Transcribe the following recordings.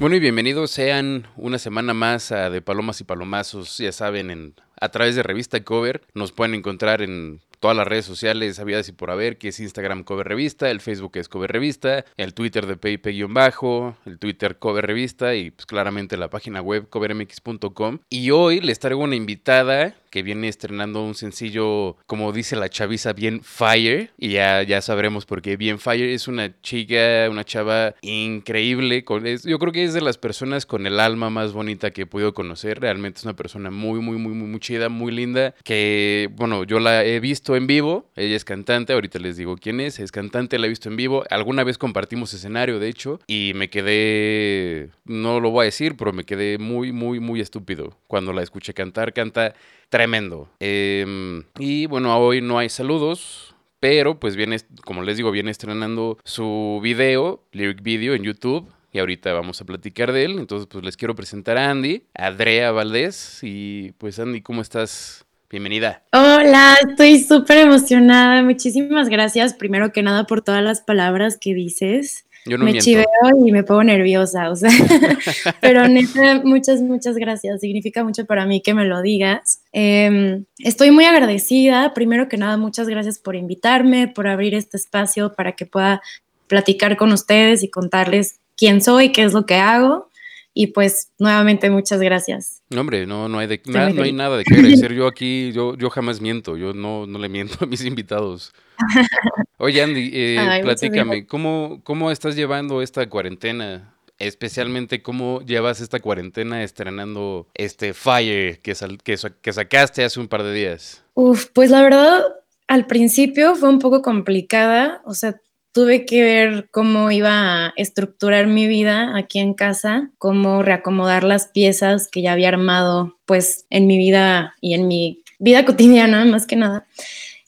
Bueno, y bienvenidos sean una semana más a De Palomas y Palomazos, ya saben, en, a través de Revista Cover. Nos pueden encontrar en todas las redes sociales habidas y por haber, que es Instagram Cover Revista, el Facebook es Cover Revista, el Twitter de PayPay-bajo, el Twitter Cover Revista y pues claramente la página web covermx.com. Y hoy les traigo una invitada que viene estrenando un sencillo, como dice la chaviza, bien fire. Y ya, ya sabremos por qué. Bien fire es una chica, una chava increíble. Yo creo que es de las personas con el alma más bonita que he podido conocer. Realmente es una persona muy, muy, muy, muy, muy chida, muy linda. Que, bueno, yo la he visto en vivo. Ella es cantante. Ahorita les digo quién es. Es cantante, la he visto en vivo. Alguna vez compartimos escenario, de hecho. Y me quedé, no lo voy a decir, pero me quedé muy, muy, muy estúpido cuando la escuché cantar. Canta tremendo. Em, y bueno, hoy no hay saludos. Pero pues viene, como les digo, viene estrenando su video, lyric video en YouTube. Y ahorita vamos a platicar de él. Entonces, pues les quiero presentar a Andy, Andrea Valdés. Y pues Andy, ¿cómo estás? Bienvenida. Hola, estoy súper emocionada. Muchísimas gracias, primero que nada, por todas las palabras que dices. Yo no me miento. chiveo y me pongo nerviosa, o sea, pero neta, muchas, muchas gracias. Significa mucho para mí que me lo digas. Eh, estoy muy agradecida. Primero que nada, muchas gracias por invitarme, por abrir este espacio para que pueda platicar con ustedes y contarles quién soy, qué es lo que hago. Y pues nuevamente muchas gracias. No, hombre, no, no hay, de, no hay nada de qué agradecer. Yo aquí, yo, yo jamás miento. Yo no, no le miento a mis invitados. Oye, Andy, eh, Ay, platícame, ¿cómo, ¿cómo estás llevando esta cuarentena? Especialmente, ¿cómo llevas esta cuarentena estrenando este Fire que, sal- que, sa- que sacaste hace un par de días? Uf, pues la verdad, al principio fue un poco complicada, o sea, tuve que ver cómo iba a estructurar mi vida aquí en casa, cómo reacomodar las piezas que ya había armado, pues, en mi vida y en mi vida cotidiana, más que nada.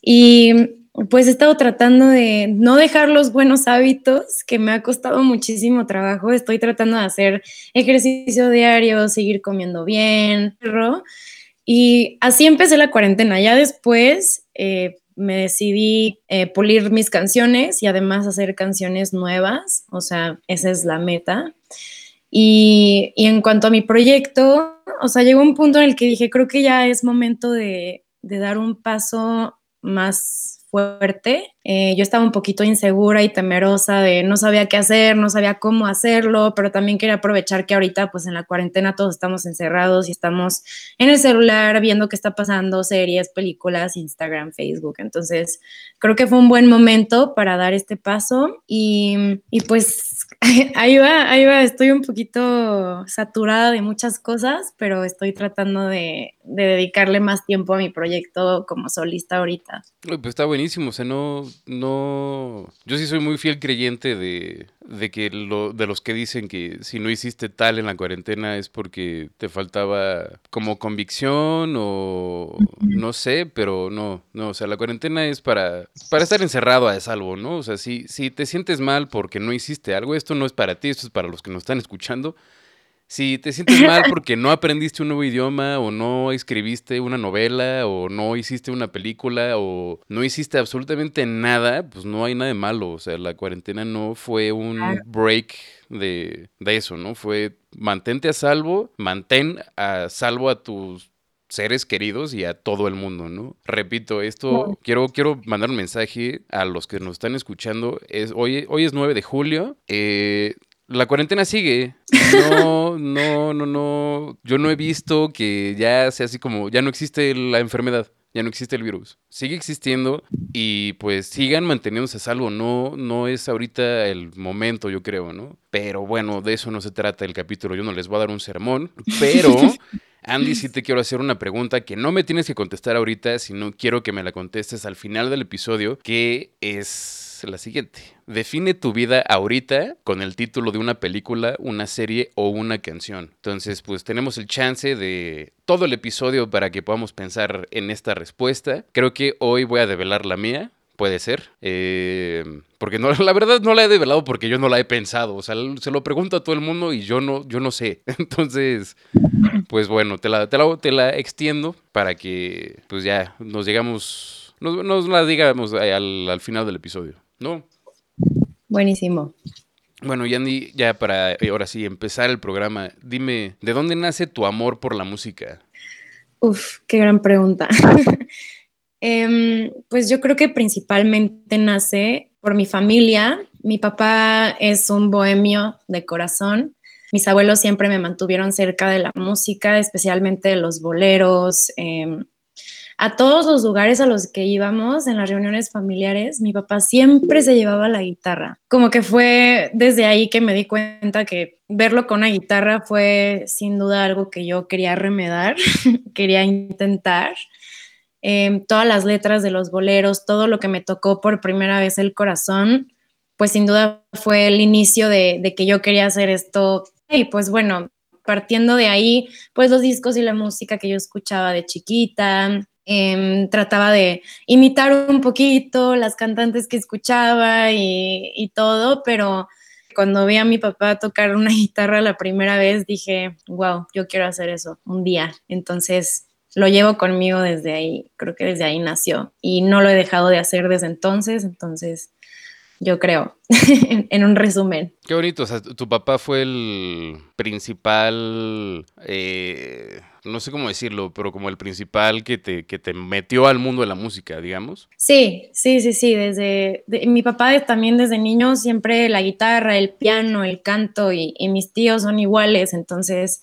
Y pues he estado tratando de no dejar los buenos hábitos, que me ha costado muchísimo trabajo. Estoy tratando de hacer ejercicio diario, seguir comiendo bien. Y así empecé la cuarentena. Ya después eh, me decidí eh, pulir mis canciones y además hacer canciones nuevas. O sea, esa es la meta. Y, y en cuanto a mi proyecto, o sea, llegó un punto en el que dije, creo que ya es momento de, de dar un paso más fuerte. Eh, yo estaba un poquito insegura y temerosa de no sabía qué hacer, no sabía cómo hacerlo, pero también quería aprovechar que ahorita pues en la cuarentena todos estamos encerrados y estamos en el celular viendo qué está pasando, series, películas, Instagram, Facebook. Entonces creo que fue un buen momento para dar este paso y, y pues ahí va, ahí va, estoy un poquito saturada de muchas cosas, pero estoy tratando de, de dedicarle más tiempo a mi proyecto como solista ahorita. Pues está buenísimo, o sea, no, no, yo sí soy muy fiel creyente de, de que lo, de los que dicen que si no hiciste tal en la cuarentena es porque te faltaba como convicción o no sé, pero no, no, o sea, la cuarentena es para, para estar encerrado a salvo, ¿no? O sea, si, si te sientes mal porque no hiciste algo, esto no es para ti, esto es para los que nos están escuchando. Si te sientes mal porque no aprendiste un nuevo idioma o no escribiste una novela o no hiciste una película o no hiciste absolutamente nada, pues no hay nada de malo. O sea, la cuarentena no fue un break de, de eso, ¿no? Fue mantente a salvo, mantén a salvo a tus seres queridos y a todo el mundo, ¿no? Repito, esto quiero, quiero mandar un mensaje a los que nos están escuchando. Es, hoy, hoy es 9 de julio. eh, la cuarentena sigue. No, no, no, no. Yo no he visto que ya sea así como, ya no existe la enfermedad, ya no existe el virus. Sigue existiendo y pues sigan manteniéndose a salvo. No, no es ahorita el momento, yo creo, ¿no? Pero bueno, de eso no se trata el capítulo. Yo no les voy a dar un sermón, pero Andy, sí te quiero hacer una pregunta que no me tienes que contestar ahorita, sino quiero que me la contestes al final del episodio, que es la siguiente. Define tu vida ahorita con el título de una película, una serie o una canción. Entonces, pues tenemos el chance de todo el episodio para que podamos pensar en esta respuesta. Creo que hoy voy a develar la mía. Puede ser. Eh, porque no, la verdad no la he develado porque yo no la he pensado. O sea, se lo pregunto a todo el mundo y yo no, yo no sé. Entonces, pues bueno, te la, te la, te la extiendo para que pues ya nos llegamos, nos, nos la digamos al, al final del episodio. ¿No? Buenísimo. Bueno, Yandy, ya para eh, ahora sí empezar el programa, dime, ¿de dónde nace tu amor por la música? Uf, qué gran pregunta. Em, pues yo creo que principalmente nace por mi familia. Mi papá es un bohemio de corazón. Mis abuelos siempre me mantuvieron cerca de la música, especialmente de los boleros, em, a todos los lugares a los que íbamos en las reuniones familiares, mi papá siempre se llevaba la guitarra. Como que fue desde ahí que me di cuenta que verlo con una guitarra fue sin duda algo que yo quería remedar, quería intentar. Em, todas las letras de los boleros, todo lo que me tocó por primera vez el corazón, pues sin duda fue el inicio de que yo quería hacer esto. Y pues bueno, partiendo de ahí, pues los discos y la música que yo escuchaba de chiquita, Em, trataba de imitar un poquito las cantantes que escuchaba y, todo, pero cuando vi a mi papá tocar una guitarra la primera vez dije, wow, yo quiero hacer eso un día. Entonces lo llevo conmigo desde ahí, creo que desde ahí nació y no lo he dejado de hacer desde entonces, entonces yo creo, en un resumen. Qué bonito, tu papá fue el principal, eh, no sé cómo decirlo, pero como el principal que te, que te metió al mundo de la música, digamos. Sí, sí, sí, sí, desde, mi papá también desde niño siempre la guitarra, el piano, el canto y, y mis tíos son iguales, entonces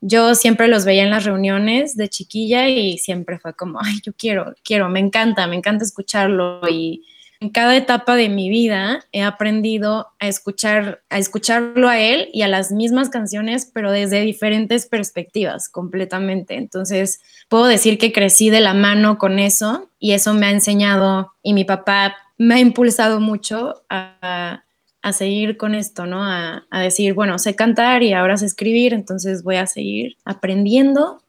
yo siempre los veía en las reuniones de chiquilla y siempre fue como, ay, yo quiero, quiero, me encanta, me encanta escucharlo y en cada etapa de mi vida he aprendido a escuchar, a escucharlo a él y a las mismas canciones, pero desde diferentes perspectivas completamente. Entonces, puedo decir que crecí de la mano con eso y eso me ha enseñado y mi papá me ha impulsado mucho a, seguir con esto, ¿no? A, a decir, bueno, sé cantar y ahora sé escribir, entonces voy a seguir aprendiendo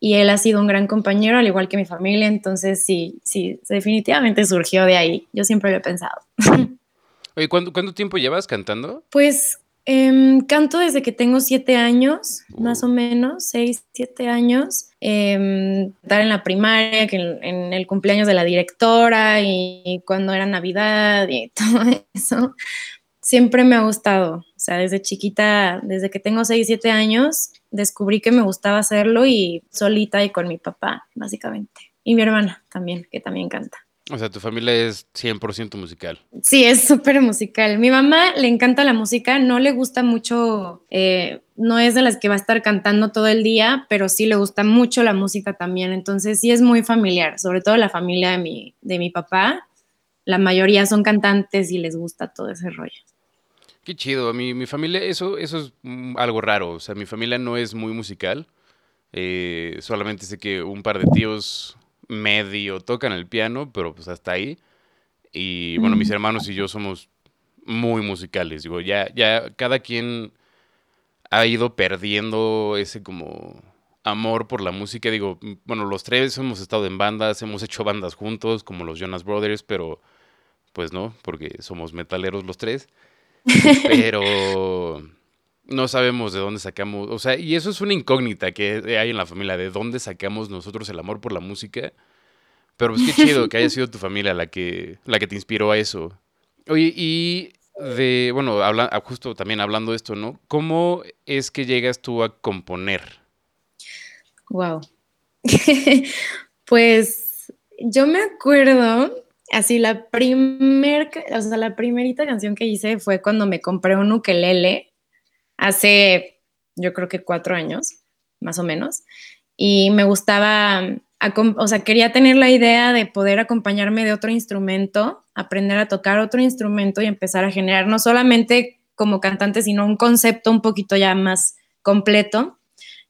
y él ha sido un gran compañero, al igual que mi familia, entonces sí, sí, definitivamente surgió de ahí, yo siempre lo he pensado. Oye, ¿cuánto, ¿cuánto tiempo llevas cantando? Pues em, canto desde que tengo siete años, más o menos, seis, siete años. Eh, estar en la primaria, que en, el cumpleaños de la directora y cuando era Navidad y todo eso. Siempre me ha gustado, o sea, desde chiquita, desde que tengo seis, siete años, descubrí que me gustaba hacerlo y solita y con mi papá, básicamente. Y mi hermana también, que también canta. O sea, tu familia es 100% musical. Sí, es súper musical. Mi mamá le encanta la música, no le gusta mucho, eh, no es de las que va a estar cantando todo el día, pero sí le gusta mucho la música también. Entonces sí es muy familiar, sobre todo la familia de mi, de mi papá. La mayoría son cantantes y les gusta todo ese rollo. Qué chido. A mi, mi familia, eso, eso es mm, algo raro. O sea, mi familia no es muy musical. Eh, solamente sé que un par de tíos medio tocan el piano, pero pues hasta ahí. Y bueno, mis mm. hermanos y yo somos muy musicales. Digo, ya, ya cada quien ha ido perdiendo ese como amor por la música. Digo, bueno, los tres hemos estado en bandas, hemos hecho bandas juntos, como los Jonas Brothers, pero pues no, porque somos metaleros los tres. Pero no sabemos de dónde sacamos, o sea, y eso es una incógnita que hay en la familia, de dónde sacamos nosotros el amor por la música. Pero pues qué chido que haya sido tu familia la que, la que te inspiró a eso. Oye, y de, bueno, habla, justo también hablando de esto, ¿no? ¿Cómo es que llegas tú a componer? Wow. pues yo me acuerdo así la primer, o sea, la primerita canción que hice fue cuando me compré un ukelele hace, yo creo que cuatro años, más o menos, y me gustaba, o sea, quería tener la idea de poder acompañarme de otro instrumento, aprender a tocar otro instrumento y empezar a generar no solamente como cantante, sino un concepto un poquito ya más completo.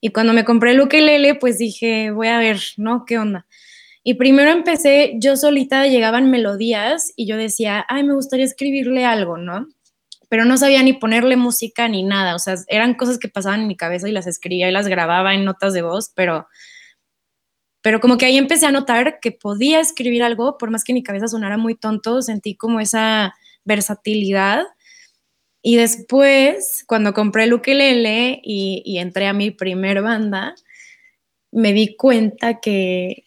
Y cuando me compré el ukelele, pues dije, voy a ver, ¿no? ¿Qué onda? Y primero empecé, yo solita llegaban melodías y yo decía, ay, me gustaría escribirle algo, ¿no? Pero no sabía ni ponerle música ni nada, o sea, eran cosas que pasaban en mi cabeza y las escribía y las grababa en notas de voz, pero, pero como que ahí empecé a notar que podía escribir algo, por más que mi cabeza sonara muy tonto, sentí como esa versatilidad. Y después, cuando compré el ukelele y, y entré a mi primer banda, me di cuenta que,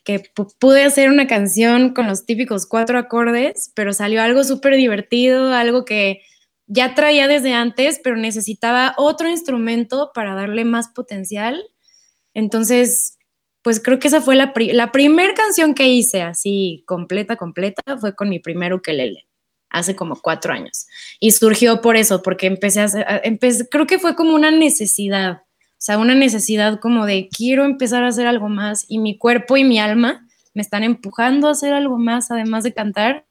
pude hacer una canción con los típicos cuatro acordes, pero salió algo súper divertido, algo que ya traía desde antes, pero necesitaba otro instrumento para darle más potencial. Entonces, pues creo que esa fue la, primera canción que hice así completa, completa, fue con mi primer ukelele, hace como cuatro años. Y surgió por eso, porque empecé a empecé, creo que fue como una necesidad, sea, una necesidad como de quiero empezar a hacer algo más y mi cuerpo y mi alma me están empujando a hacer algo más, además de cantar.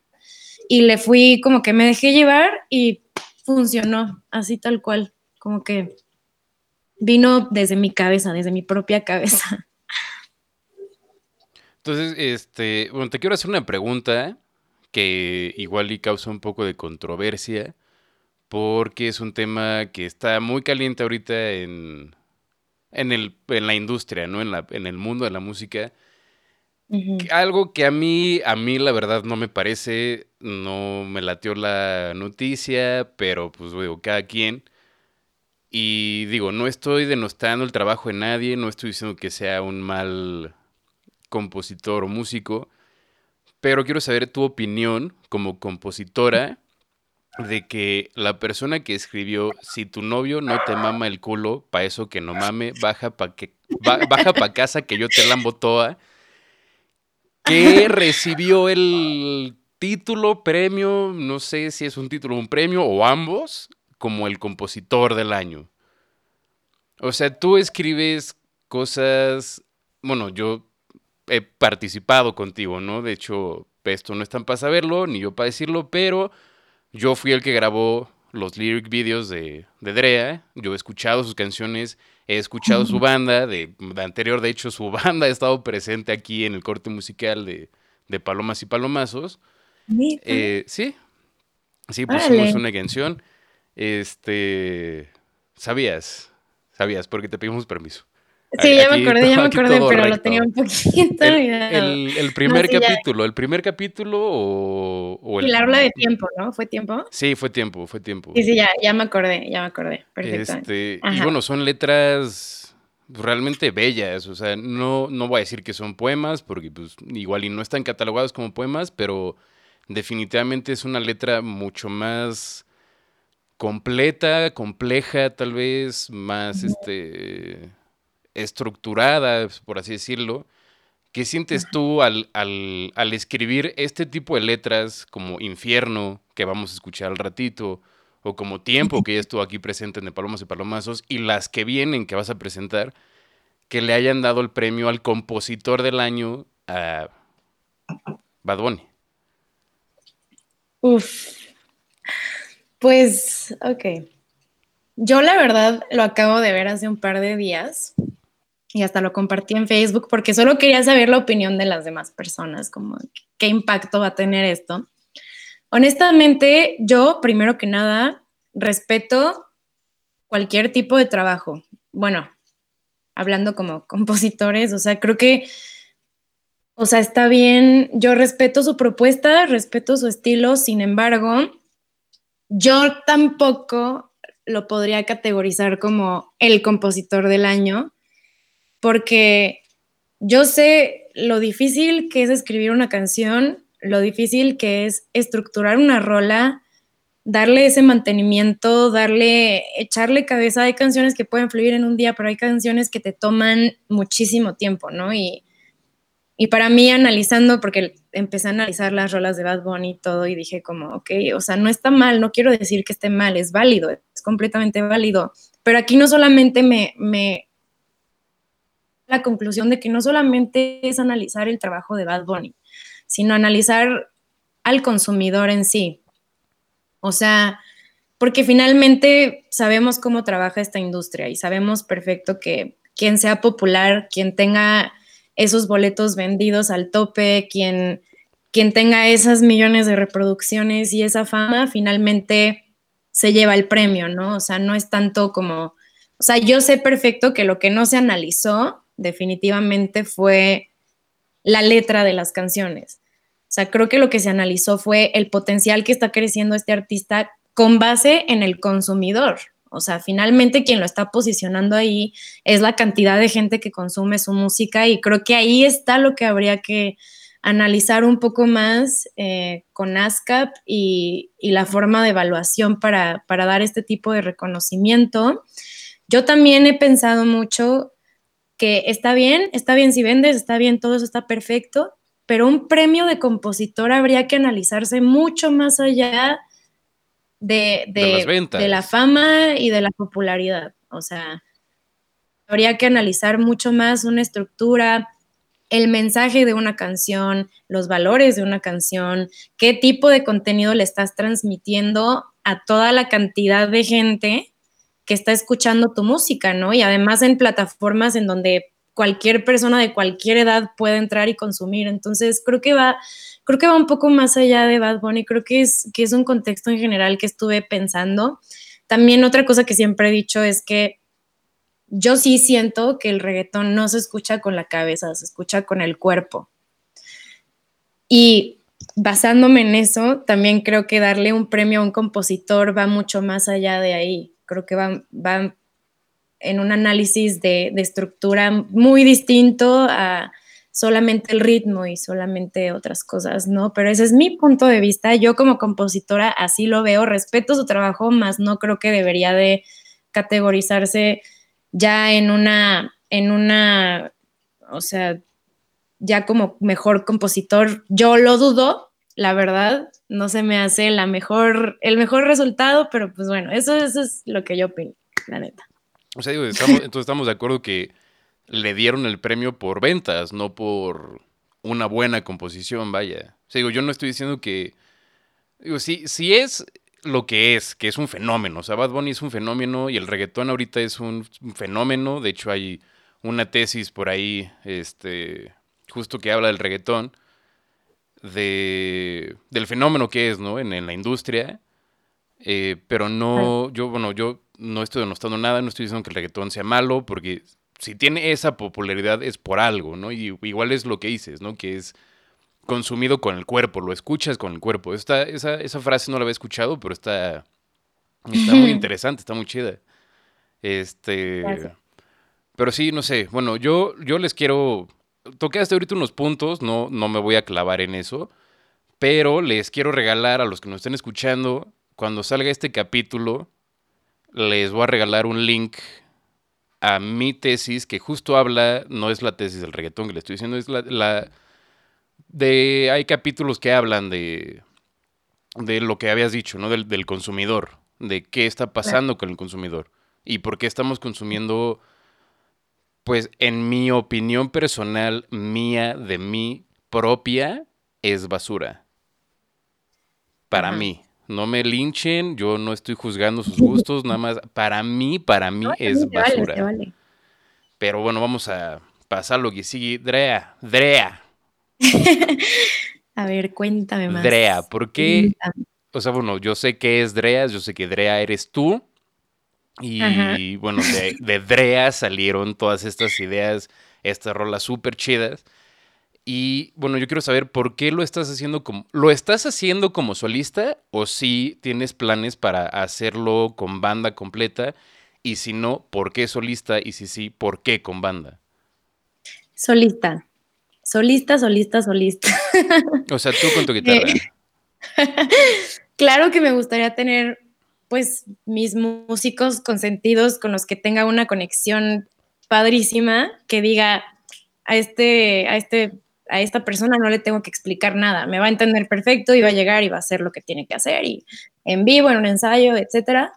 Y le fui como que me dejé llevar y funcionó, así tal cual, como que vino desde mi cabeza, desde mi propia cabeza. Entonces, este, bueno, te quiero hacer una pregunta que igual y causa un poco de controversia, porque es un tema que está muy caliente ahorita en, en, el, en la industria, ¿no? En, la, en el mundo de la música. Algo que a mí, a mí la verdad no me parece, no me latió la noticia, pero pues digo, cada quien. Y digo, no estoy denostando el trabajo de nadie, no estoy diciendo que sea un mal compositor o músico, pero quiero saber tu opinión como compositora de que la persona que escribió si tu novio no te mama el culo, pa eso que no mame, baja pa que baja pa casa que yo te lambo toda, que recibió el título, premio, no sé si es un título, un premio o ambos, como el compositor del año. O sea, tú escribes cosas, bueno, yo he participado contigo, ¿no? De hecho, esto no es tan para saberlo, ni yo para decirlo, pero yo fui el que grabó los lyric videos de, de Drea. Yo he escuchado sus canciones, he escuchado su banda, de, anterior, de hecho, su banda ha estado presente aquí en el corte musical de, de Palomas y Palomazos. Eh, sí, sí, pusimos una canción. Este, ¿sabías? ¿Sabías? Porque te pedimos permiso. Sí, ya me acordé, ya me acordé, pero lo tenía un poquito el, el, primer capítulo, el primer capítulo o, el... Y la habla de tiempo, ¿no? ¿Fue tiempo? Sí, fue tiempo, fue tiempo. Sí, sí, ya, ya me acordé, ya me acordé, perfecto. Este, y bueno, son letras realmente bellas, o sea, no, no voy a decir que son poemas, porque pues igual y no están catalogados como poemas, pero definitivamente es una letra mucho más completa, compleja, tal vez, más, este estructurada, por así decirlo. ¿Qué sientes tú al, al, escribir este tipo de letras como Infierno, que vamos a escuchar al ratito, o como Tiempo, que ya estuvo aquí presente en De Palomas y Palomazos, y las que vienen que vas a presentar, que le hayan dado el premio al compositor del año a Bad Bunny? Uf. Pues, ok. Yo la verdad lo acabo de ver hace un par de días y hasta lo compartí en Facebook porque solo quería saber la opinión de las demás personas, como qué impacto va a tener esto. Honestamente, yo, primero que nada, respeto cualquier tipo de trabajo. Bueno, hablando como compositores, o sea, creo que, o sea, está bien, yo respeto su propuesta, respeto su estilo, sin embargo, yo tampoco lo podría categorizar como el compositor del año, porque yo sé lo difícil que es escribir una canción, lo difícil que es estructurar una rola, darle ese mantenimiento, darle, echarle cabeza. Hay canciones que pueden fluir en un día, pero hay canciones que te toman muchísimo tiempo, ¿no? Y, y para mí analizando, porque empecé a analizar las rolas de Bad Bunny y todo, y dije como, ok, o sea, no está mal, no quiero decir que esté mal, es válido, es completamente válido. Pero aquí no solamente me, me la conclusión de que no solamente es analizar el trabajo de Bad Bunny, sino analizar al consumidor en sí. O sea, porque finalmente sabemos cómo trabaja esta industria y sabemos perfecto que quien sea popular, quien tenga esos boletos vendidos al tope, quien, quien tenga esas millones de reproducciones y esa fama, finalmente se lleva el premio, ¿no? O sea, no es tanto como, o sea, yo sé perfecto que lo que no se analizó definitivamente fue la letra de las canciones. O sea, creo que lo que se analizó fue el potencial que está creciendo este artista con base en el consumidor. O sea, finalmente quien lo está posicionando ahí es la cantidad de gente que consume su música y creo que ahí está lo que habría que analizar un poco más eh, con ASCAP y, la forma de evaluación para, para, dar este tipo de reconocimiento. Yo también he pensado mucho que está bien, está bien si vendes, está bien, todo eso está perfecto, pero un premio de compositor habría que analizarse mucho más allá de, de la fama y de la popularidad. O sea, habría que analizar mucho más una estructura, el mensaje de una canción, los valores de una canción, qué tipo de contenido le estás transmitiendo a toda la cantidad de gente que está escuchando tu música, ¿no? Y además en plataformas en donde cualquier persona de cualquier edad puede entrar y consumir. Entonces, creo que va, creo que va un poco más allá de Bad Bunny, creo que es, que es un contexto en general que estuve pensando. También otra cosa que siempre he dicho es que yo sí siento que el reggaetón no se escucha con la cabeza, se escucha con el cuerpo. Y basándome en eso, también creo que darle un premio a un compositor va mucho más allá de ahí. Creo que va, en un análisis de, de, estructura muy distinto a solamente el ritmo y solamente otras cosas, ¿no? Pero ese es mi punto de vista. Yo como compositora así lo veo, respeto su trabajo, más no creo que debería de categorizarse ya en una, en una, o sea, ya como mejor compositor, yo lo dudo, la verdad, no se me hace la mejor, el mejor resultado, pero pues bueno, eso, es lo que yo opino, la neta. O sea, digo, entonces estamos de acuerdo que le dieron el premio por ventas, no por una buena composición, vaya. O sea, digo, yo no estoy diciendo que, digo, si, si es lo que es, que es un fenómeno. O sea, Bad Bunny es un fenómeno y el reggaetón ahorita es un, fenómeno. De hecho, hay una tesis por ahí, este, justo que habla del reggaetón, de, del fenómeno que es, ¿no? En, la industria. Eh, pero no, yo, bueno, yo no estoy denostando nada, no estoy diciendo que el reggaetón sea malo, porque si tiene esa popularidad es por algo, ¿no? Y igual es lo que dices, ¿no? Que es consumido con el cuerpo, lo escuchas con el cuerpo. Esta, esa, esa frase no la había escuchado, pero está, está muy interesante, está muy chida. Este. Pero sí, no sé. Bueno, yo, yo les quiero. Toqué hasta ahorita unos puntos, no, no me voy a clavar en eso. Pero les quiero regalar a los que nos estén escuchando, cuando salga este capítulo, les voy a regalar un link a mi tesis que justo habla, no es la tesis del reggaetón que le estoy diciendo, es la de hay capítulos que hablan de, de lo que habías dicho, ¿no? Del, del consumidor, de qué está pasando con el consumidor y por qué estamos consumiendo, pues en mi opinión personal, mía, de mí propia, es basura. Para mí. No me linchen, yo no estoy juzgando sus gustos, nada más. Para mí, para mí es basura. Pero bueno, vamos a pasar lo que sigue. Drea, Drea, a ver, cuéntame más. Drea, ¿por qué? O sea, bueno, yo sé que es Drea, yo sé que Drea eres tú. Y bueno, de, Drea salieron todas estas ideas, estas rolas súper chidas. Y bueno, yo quiero saber por qué lo estás haciendo como. ¿Lo estás haciendo como solista o si tienes planes para hacerlo con banda completa? Y si no, ¿por qué solista? Y si sí, ¿por qué con banda? Solista. Solista, solista, solista. O sea, tú con tu guitarra. claro que me gustaría tener, pues, mis músicos consentidos con los que tenga una conexión padrísima, que diga a este, a este, a esta persona no le tengo que explicar nada, me va a entender perfecto y va a llegar y va a hacer lo que tiene que hacer y en vivo, en un ensayo, etcétera.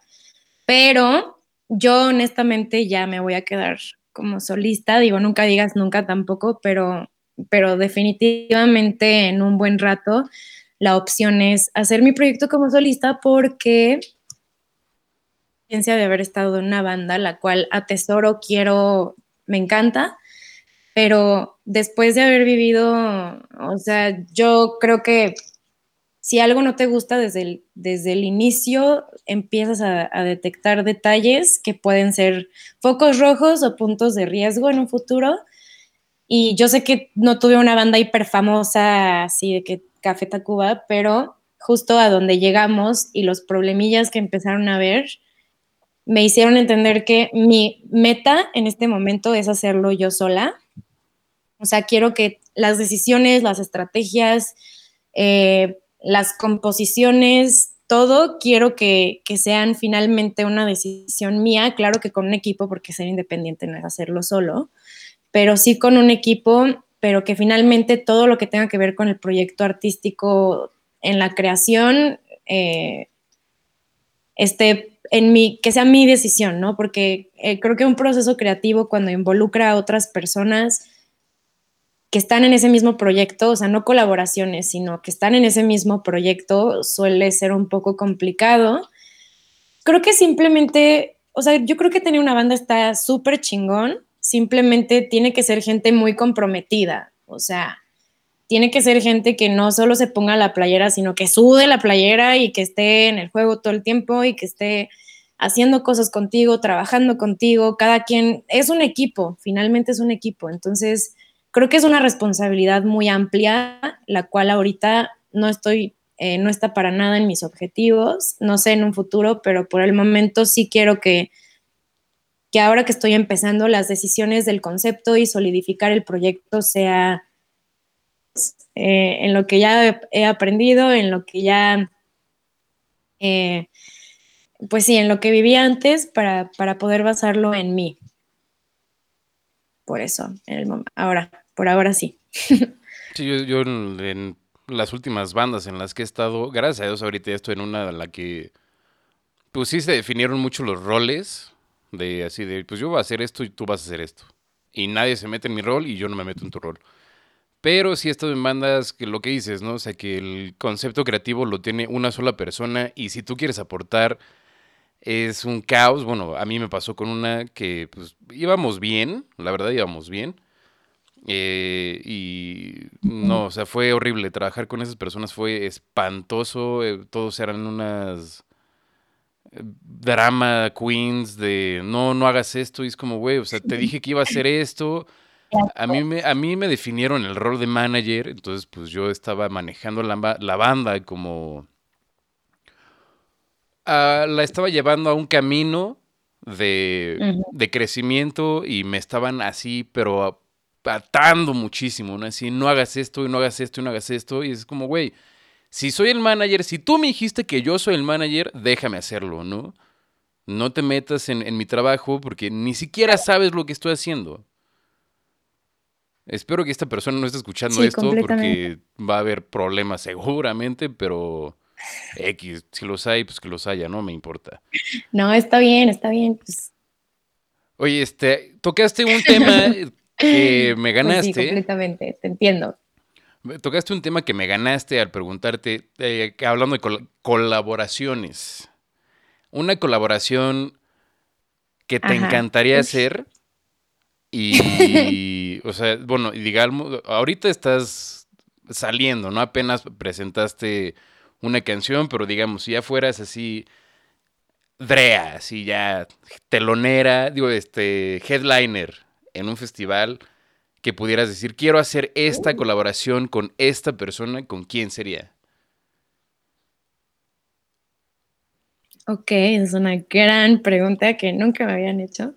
Pero yo honestamente ya me voy a quedar como solista, digo, nunca digas nunca tampoco, pero pero definitivamente en un buen rato la opción es hacer mi proyecto como solista porque de haber estado en una banda, la cual atesoro, quiero, me encanta, pero después de haber vivido, o sea, yo creo que si algo no te gusta desde el, desde el inicio, empiezas a, detectar detalles que pueden ser focos rojos o puntos de riesgo en un futuro. Y yo sé que no tuve una banda hiper famosa así de que Café Tacuba, pero justo a donde llegamos y los problemillas que empezaron a ver me hicieron entender que mi meta en este momento es hacerlo yo sola. O sea, quiero que las decisiones, las estrategias, eh, las composiciones, todo quiero que, sean finalmente una decisión mía, claro que con un equipo, porque ser independiente no es hacerlo solo, pero sí con un equipo, pero que finalmente todo lo que tenga que ver con el proyecto artístico en la creación eh, esté en mi, que sea mi decisión, ¿no? Porque eh, creo que un proceso creativo cuando involucra a otras personas que están en ese mismo proyecto, o sea, no colaboraciones, sino que están en ese mismo proyecto, suele ser un poco complicado. Creo que simplemente, o sea, yo creo que tener una banda está súper chingón, simplemente tiene que ser gente muy comprometida, o sea, tiene que ser gente que no solo se ponga la playera, sino que sude la playera y que esté en el juego todo el tiempo y que esté haciendo cosas contigo, trabajando contigo, cada quien es un equipo, finalmente es un equipo. Entonces, creo que es una responsabilidad muy amplia, la cual ahorita no estoy, eh, no está para nada en mis objetivos, no sé en un futuro, pero por el momento sí quiero que, que ahora que estoy empezando las decisiones del concepto y solidificar el proyecto sea eh, en lo que ya he aprendido, en lo que ya, eh, pues sí, en lo que vivía antes para, poder basarlo en mí. Por eso, ahora, por ahora sí. Sí, yo, en, las últimas bandas en las que he estado, gracias a Dios ahorita estoy en una en la que, pues sí se definieron mucho los roles, de así de, pues yo voy a hacer esto y tú vas a hacer esto. Y nadie se mete en mi rol y yo no me meto en tu rol. Pero estado en bandas que lo que dices, ¿no? O sea, que el concepto creativo lo tiene una sola persona y si tú quieres aportar es un caos. Bueno, a mí me pasó con una que pues íbamos bien, la verdad íbamos bien. Eh, y no, o sea, fue horrible. Trabajar con esas personas fue espantoso. Eh, todos eran unas eh, drama queens de no, no hagas esto. Y es como, güey, o sea, te dije que iba a hacer esto a mí, me, a mí me definieron el rol de manager, entonces pues yo estaba manejando la, la banda como... Ah, la estaba llevando a un camino de, de, crecimiento y me estaban así, pero atando muchísimo, ¿no? Así, no hagas esto y no hagas esto y no hagas esto. Y es como, güey, si soy el manager, si tú me dijiste que yo soy el manager, déjame hacerlo, ¿no? No te metas en, en mi trabajo porque ni siquiera sabes lo que estoy haciendo. Espero que esta persona no esté escuchando esto porque va a haber problemas seguramente, pero X, si los hay, pues que los haya, no me importa. No, está bien, está bien. Pues. Oye, este, tocaste un tema que me ganaste. Pues sí, completamente, te entiendo. Tocaste un tema que me ganaste al preguntarte, eh, hablando de colaboraciones. Una colaboración que te encantaría hacer y, o sea, bueno, digamos, ahorita estás saliendo, ¿no? Apenas presentaste una canción, pero digamos, si ya fueras así, Drea, así ya telonera, digo, este, headliner en un festival, que pudieras decir, quiero hacer esta uh. colaboración con esta persona, ¿con quién sería? Ok, es una gran pregunta que nunca me habían hecho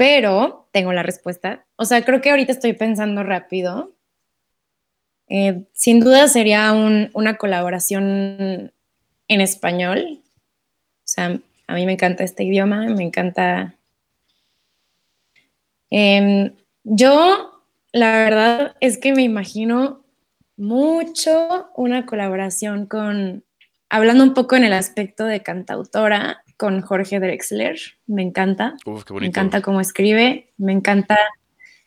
pero tengo la respuesta. O sea, creo que ahorita estoy pensando rápido. Eh, sin duda sería una colaboración en español. O sea, a mí me encanta este idioma, me encanta... Em, yo, la verdad es que me imagino mucho una colaboración con, hablando un poco en el aspecto de cantautora, con Jorge Drexler, me encanta. Me encanta cómo escribe, me encanta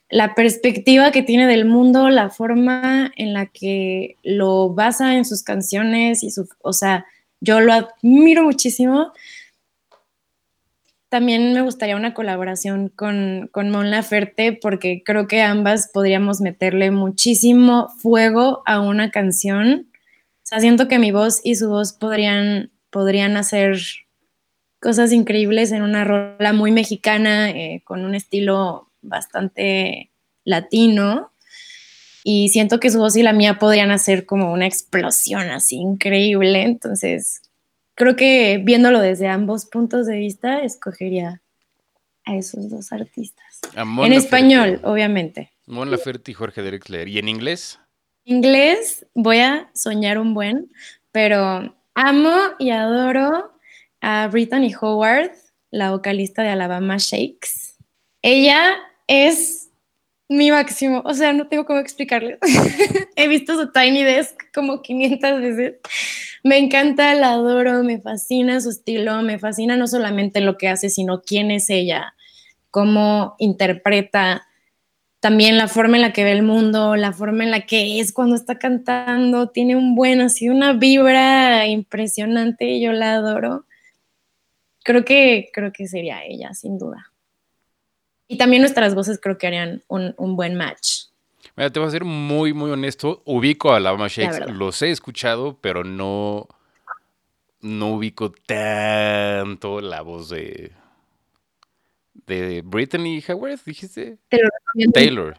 la perspectiva que tiene del mundo, la forma en la que lo basa en sus canciones y su, o sea, yo lo admiro muchísimo. También me gustaría una colaboración con, con Mon Laferte porque creo que ambas podríamos meterle muchísimo fuego a una canción. O sea, siento que mi voz y su voz podrían, podrían hacer cosas increíbles en una rola muy mexicana, eh, con un estilo bastante latino. Y siento que su voz y la mía podrían hacer como una explosión así increíble. Entonces, creo que viéndolo desde ambos puntos de vista, escogería a esos dos artistas. en español, obviamente. Mon Laferte y Jorge Drexler. ¿Y en inglés? Inglés, voy a soñar un buen, pero amo y adoro a Brittany Howard, la vocalista de Alabama Shakes. Ella es mi máximo, o sea, no tengo cómo explicarles. He visto su Tiny Desk como 500 veces. Me encanta, la adoro, me fascina su estilo, me fascina no solamente lo que hace, sino quién es ella, cómo interpreta también la forma en la que ve el mundo, la forma en la que es cuando está cantando, tiene un buen, así una vibra impresionante yo la adoro. Creo que, creo que sería ella, sin duda. Y también nuestras voces creo que harían un, buen match. Mira, te voy a ser muy, muy honesto. Ubico a Lava Shakes, los he escuchado, pero no, no ubico tanto la voz de, de Brittany Howard, dijiste. Taylor.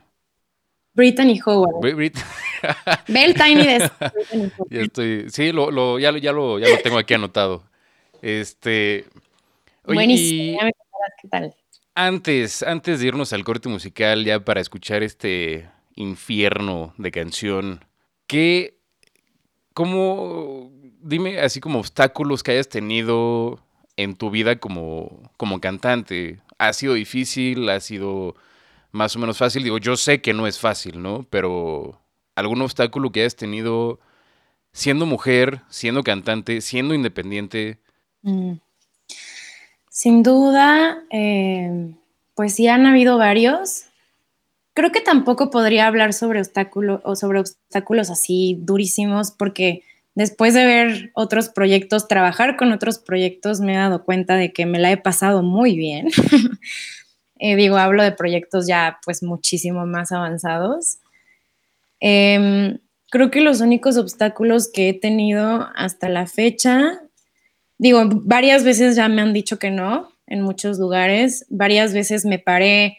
Brittany Howard. Ve el Tiny de ya estoy, sí, lo, lo, ya, ya, lo, ya lo tengo aquí anotado. Este. Buenísimo, qué tal. Antes, antes de irnos al corte musical, ya para escuchar este infierno de canción, ¿qué, cómo, dime así como obstáculos que hayas tenido en tu vida como, como cantante? ¿Ha sido difícil? ¿Ha sido más o menos fácil? Digo, yo sé que no es fácil, ¿no? Pero algún obstáculo que hayas tenido siendo mujer, siendo cantante, siendo independiente. Mm. Sin duda, eh, pues sí han habido varios. Creo que tampoco podría hablar sobre obstáculos o sobre obstáculos así durísimos porque después de ver otros proyectos, trabajar con otros proyectos, me he dado cuenta de que me la he pasado muy bien. Eh, digo, hablo de proyectos ya pues muchísimo más avanzados. Em, creo que los únicos obstáculos que he tenido hasta la fecha, digo, varias veces ya me han dicho que no en muchos lugares, varias veces me paré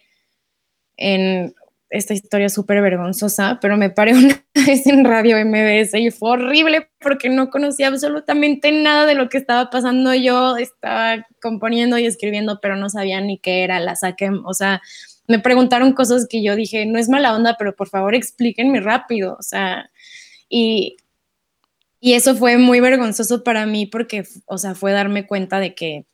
en esta historia súper vergonzosa, pero me paré una vez en Radio MBS y fue horrible porque no conocía absolutamente nada de lo que estaba pasando. Yo estaba componiendo y escribiendo, pero no sabía ni qué era, la saqué, o sea, me preguntaron cosas que yo dije, no es mala onda, pero por favor explíquenme rápido, o sea, y, y eso fue muy vergonzoso para mí porque, o sea, fue darme cuenta de que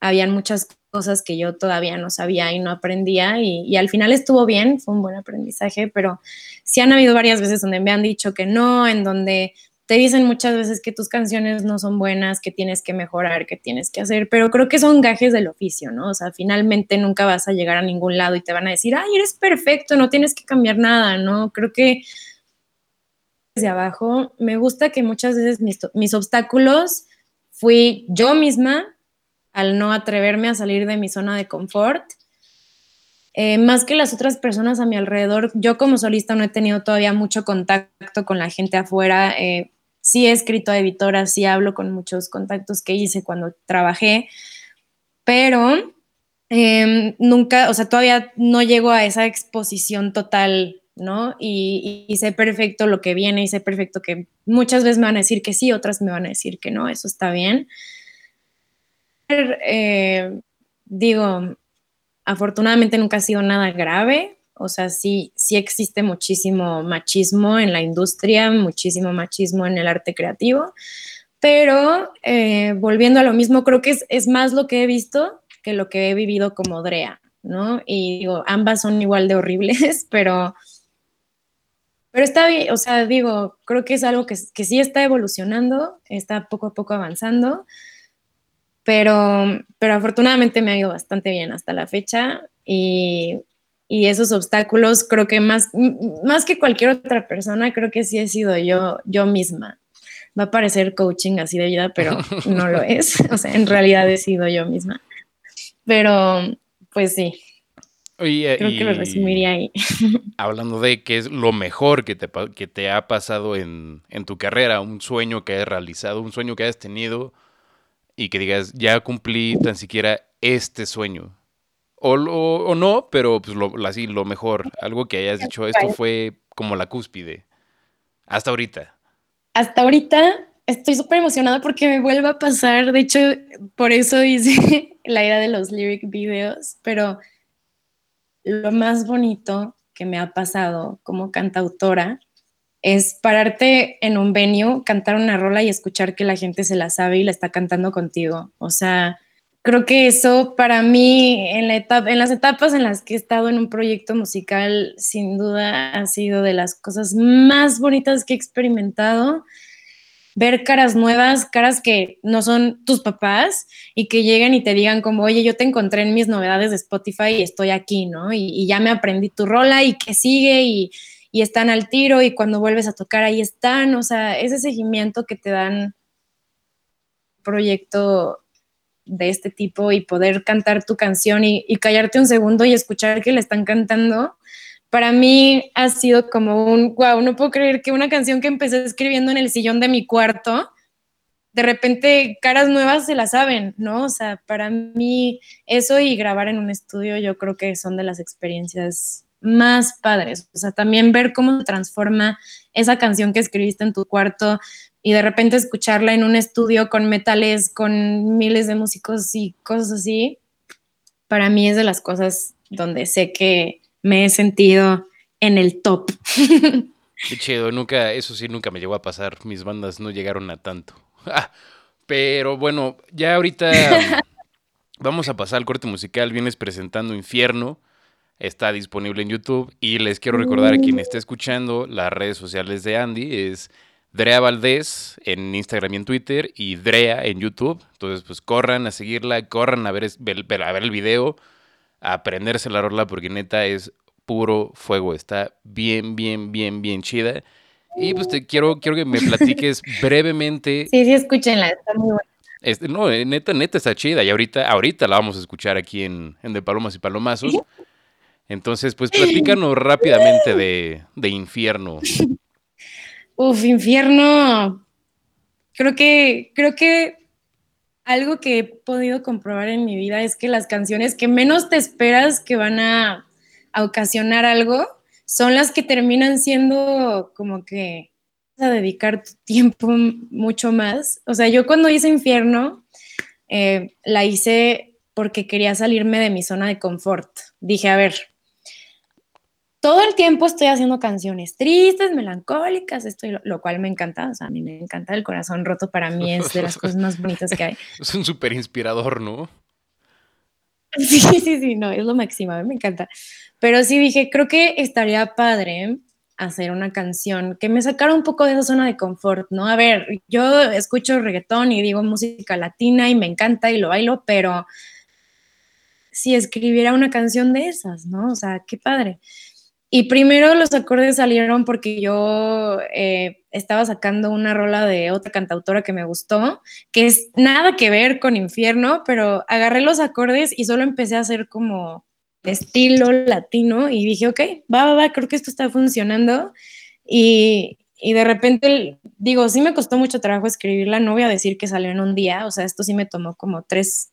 habían muchas cosas que yo todavía no sabía y no aprendía y, al final estuvo bien, fue un buen aprendizaje, pero sí han habido varias veces donde me han dicho que no, en donde te dicen muchas veces que tus canciones no son buenas, que tienes que mejorar, que tienes que hacer, pero creo que son gajes del oficio, ¿no? O sea, finalmente nunca vas a llegar a ningún lado y te van a decir, ay, eres perfecto, no tienes que cambiar nada, ¿no? Creo que desde abajo me gusta que muchas veces mis, obstáculos fui yo misma al no atreverme a salir de mi zona de confort. Eh, más que las otras personas a mi alrededor, yo como solista no he tenido todavía mucho contacto con la gente afuera. Eh, sí he escrito a editoras, sí hablo con muchos contactos que hice cuando trabajé, pero em, nunca, o sea, todavía no llego a esa exposición total, ¿no? Y, y, sé perfecto lo que viene y sé perfecto que muchas veces me van a decir que sí, otras me van a decir que no, eso está bien. Eh, digo, afortunadamente nunca ha sido nada grave, o sea, sí, sí existe muchísimo machismo en la industria, muchísimo machismo en el arte creativo, pero eh, volviendo a lo mismo, creo que es, es, más lo que he visto que lo que he vivido como Drea, ¿no? Y digo, ambas son igual de horribles, pero, pero está bien, o sea, digo, creo que es algo que, que sí está evolucionando, está poco a poco avanzando pero, pero afortunadamente me ha ido bastante bien hasta la fecha y, y esos obstáculos creo que más, más que cualquier otra persona, creo que sí he sido yo, yo misma. Va a parecer coaching así de vida, pero no lo es. O sea, en realidad he sido yo misma. Pero, pues sí. Creo que lo resumiría ahí. Hablando de qué es lo mejor que te, que te ha pasado en, en tu carrera, un sueño que has realizado, un sueño que has tenido, y que digas, ya cumplí tan siquiera este sueño. O, o, no, pero pues lo, así, lo mejor, algo que hayas dicho, esto fue como la cúspide. Hasta ahorita. Hasta ahorita estoy súper emocionada porque me vuelve a pasar. De hecho, por eso hice la idea de los lyric videos, pero lo más bonito que me ha pasado como cantautora es pararte en un venue, cantar una rola y escuchar que la gente se la sabe y la está cantando contigo. O sea, creo que eso para mí en, la etapa, en las etapas en las que he estado en un proyecto musical, sin duda ha sido de las cosas más bonitas que he experimentado. Ver caras nuevas, caras que no son tus papás y que lleguen y te digan como, oye, yo te encontré en mis novedades de Spotify y estoy aquí, ¿no? Y, ya me aprendí tu rola y que sigue y, y están al tiro y cuando vuelves a tocar ahí están, o sea, ese seguimiento que te dan proyecto de este tipo y poder cantar tu canción y, callarte un segundo y escuchar que le están cantando, para mí ha sido como un, wow, no puedo creer que una canción que empecé escribiendo en el sillón de mi cuarto, de repente caras nuevas se la saben, ¿no? O sea, para mí eso y grabar en un estudio yo creo que son de las experiencias más padres. O sea, también ver cómo se transforma esa canción que escribiste en tu cuarto y de repente escucharla en un estudio con metales, con miles de músicos y cosas así, para mí es de las cosas donde sé que me he sentido en el top. Qué chido, nunca, eso sí, nunca me llegó a pasar. Mis bandas no llegaron a tanto. Ah, pero bueno, ya ahorita vamos a pasar al corte musical. Vienes presentando Infierno está disponible en YouTube. Y les quiero recordar a quien esté escuchando las redes sociales de Andy. Es Drea Valdés en Instagram y en Twitter y Drea en YouTube. Entonces, pues corran a seguirla, corran a ver, a ver el video, a aprenderse la rola porque neta es puro fuego. Está bien, bien, bien, bien chida. Y pues te quiero, quiero que me platiques brevemente. Sí, sí, escúchenla, está muy buena. Este, no, eh, neta, neta está chida. Y ahorita, ahorita la vamos a escuchar aquí en, en De Palomas y Palomazos. Entonces, pues platícanos rápidamente de, de Infierno. Uf, Infierno. Creo que, creo que algo que he podido comprobar en mi vida es que las canciones que menos te esperas que van a, ocasionar algo son las que terminan siendo como que a dedicar tu tiempo mucho más. O sea, yo cuando hice Infierno, eh, la hice porque quería salirme de mi zona de confort. Dije, a ver, todo el tiempo estoy haciendo canciones tristes, melancólicas, esto, lo, cual me encanta, o sea, a mí me encanta el corazón roto, para mí es de las cosas más bonitas que hay. Es un súper inspirador, ¿no? Sí, sí, sí, no, es lo máximo, a mí me encanta. Pero sí dije, creo que estaría padre hacer una canción que me sacara un poco de esa zona de confort, ¿no? A ver, yo escucho reggaetón y digo música latina y me encanta y lo bailo, pero si escribiera una canción de esas, ¿no? O sea, qué padre. Y primero los acordes salieron porque yo eh, estaba sacando una rola de otra cantautora que me gustó, que es nada que ver con infierno, pero agarré los acordes y solo empecé a hacer como estilo latino y dije, ok, va, va, va, creo que esto está funcionando. Y, y de repente, digo, sí me costó mucho trabajo escribirla, no voy a decir que salió en un día, o sea, esto sí me tomó como tres,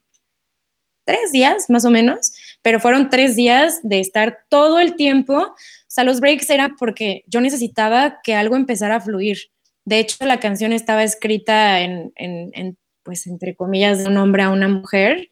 tres días más o menos, pero fueron tres días de estar todo el tiempo. O sea, los breaks era porque yo necesitaba que algo empezara a fluir. De hecho, la canción estaba escrita en, en, pues, entre comillas, de un hombre a una mujer,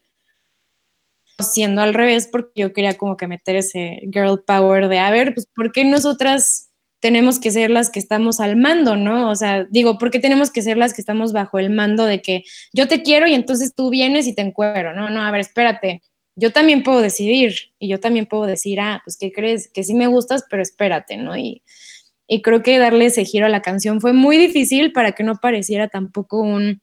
siendo al revés, porque yo quería como que meter ese girl power de, a ver, pues, ¿por qué nosotras tenemos que ser las que estamos al mando, ¿no? O sea, digo, ¿por qué tenemos que ser las que estamos bajo el mando de que yo te quiero y entonces tú vienes y te encuero? No, no, a ver, espérate yo también puedo decidir y yo también puedo decir, ah, pues, ¿qué crees? Que sí me gustas, pero espérate, ¿no? Y, y creo que darle ese giro a la canción fue muy difícil para que no pareciera tampoco un,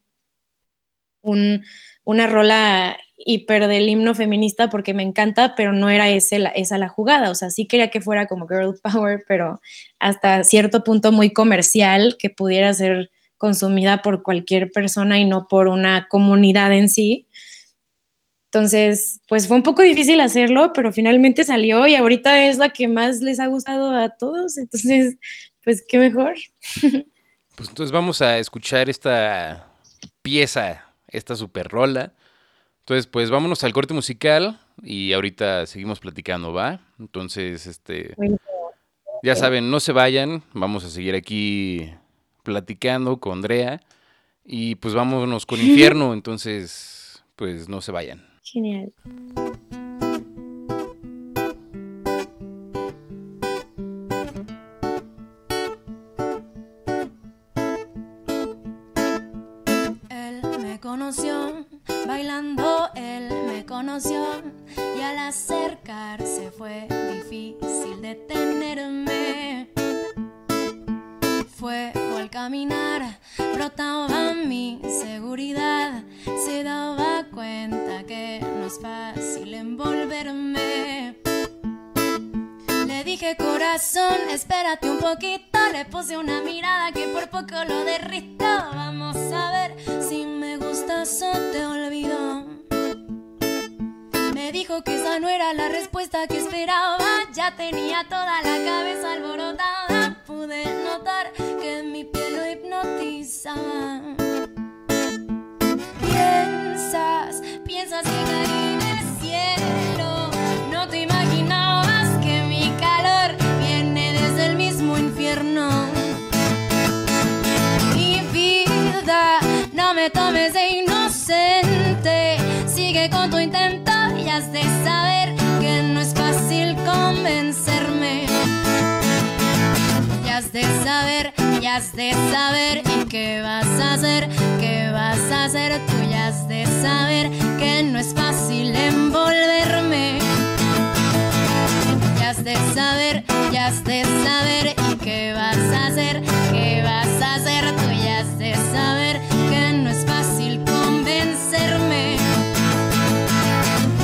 un una rola hiper del himno feminista porque me encanta, pero no era esa la jugada. O sea, sí quería que fuera como girl power, pero hasta cierto punto muy comercial, que pudiera ser consumida por cualquier persona y no por una comunidad en sí. Entonces, pues fue un poco difícil hacerlo, pero finalmente salió y ahorita es la que más les ha gustado a todos. Entonces, pues qué mejor. Pues entonces vamos a escuchar esta pieza, esta super rola. Entonces, pues vámonos al corte musical y ahorita seguimos platicando, ¿va? Entonces, este, ya saben, no se vayan, vamos a seguir aquí platicando con Andrea y pues vámonos con Infierno, entonces, pues no se vayan. 去年. Ya has de saber y qué vas a hacer, qué vas a hacer, tú ya has de saber que no es fácil convencerme.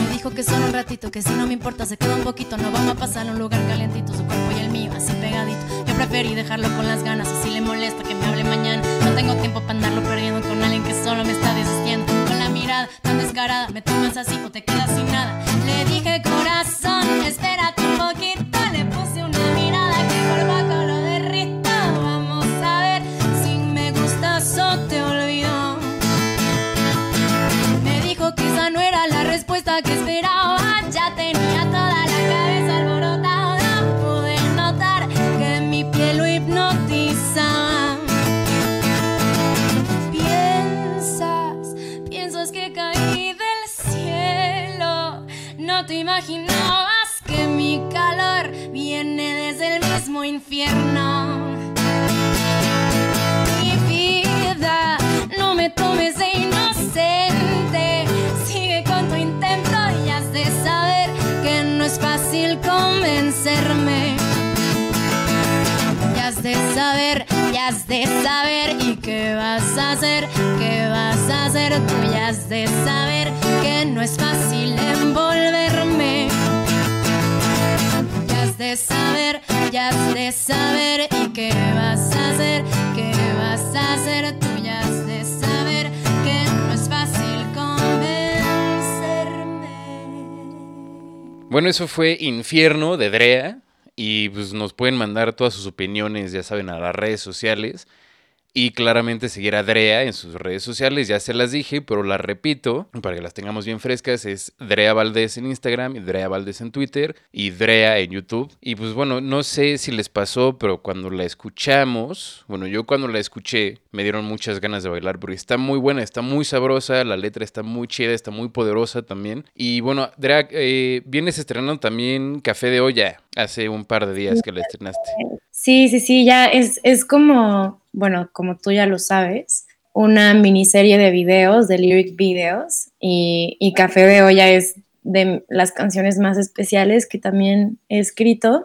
Me dijo que solo un ratito, que si no me importa se queda un poquito, no vamos a pasar a un lugar calientito, su cuerpo y el mío así pegadito. Yo preferí dejarlo con las ganas, así le molesta que me hable mañana. No tengo tiempo para andarlo perdiendo con alguien que solo me está desistiendo. Con la mirada tan descarada, me tomas así o te quedas sin nada. Le dije corazón, espérate infierno. Mi vida, no me tomes de inocente. Sigue con tu intento y has de saber que no es fácil convencerme. Ya has de saber, ya has de saber y qué vas a hacer, qué vas a hacer, tú ya has de saber que no es fácil envolverme. De saber, ya has de saber y qué vas a hacer, qué vas a hacer, tú ya has de saber que no es fácil convencerme. Bueno, eso fue Infierno de Drea. Y pues nos pueden mandar todas sus opiniones, ya saben, a las redes sociales. Y claramente seguir a Drea en sus redes sociales, ya se las dije, pero las repito para que las tengamos bien frescas. Es Drea Valdés en Instagram y Drea Valdés en Twitter y Drea en YouTube. Y pues bueno, no sé si les pasó, pero cuando la escuchamos, bueno, yo cuando la escuché me dieron muchas ganas de bailar porque está muy buena, está muy sabrosa, la letra está muy chida, está muy poderosa también. Y bueno, Drea, eh, vienes estrenando también Café de Olla hace un par de días que la estrenaste. Sí, sí, sí, ya es, es como, bueno, como tú ya lo sabes, una miniserie de videos, de lyric videos, y, Café de Olla es de las canciones más especiales que también he escrito.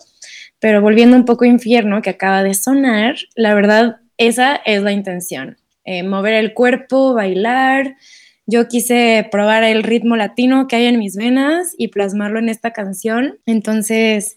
Pero volviendo un poco a Infierno, que acaba de sonar, la verdad, esa es la intención. Eh, mover el cuerpo, bailar. Yo quise probar el ritmo latino que hay en mis venas y plasmarlo en esta canción. Entonces,